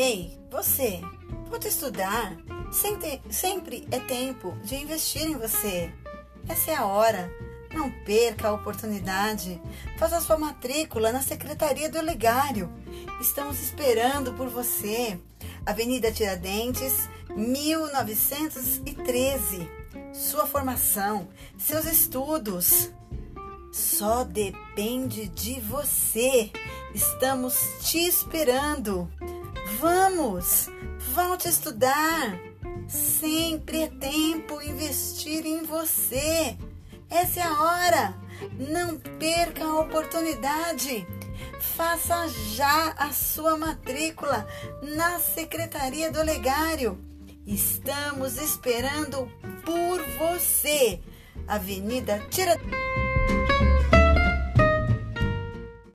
Ei, você, pode estudar. Sempre, sempre é tempo de investir em você. Essa é a hora. Não perca a oportunidade. Faça sua matrícula na Secretaria do Legário. Estamos esperando por você. Avenida Tiradentes, 1913. Sua formação, seus estudos. Só depende de você. Estamos te esperando. Vamos, volte a estudar. Sempre é tempo investir em você. Essa é a hora. Não perca a oportunidade. Faça já a sua matrícula na Secretaria do Legário. Estamos esperando por você. Avenida Tiradentes.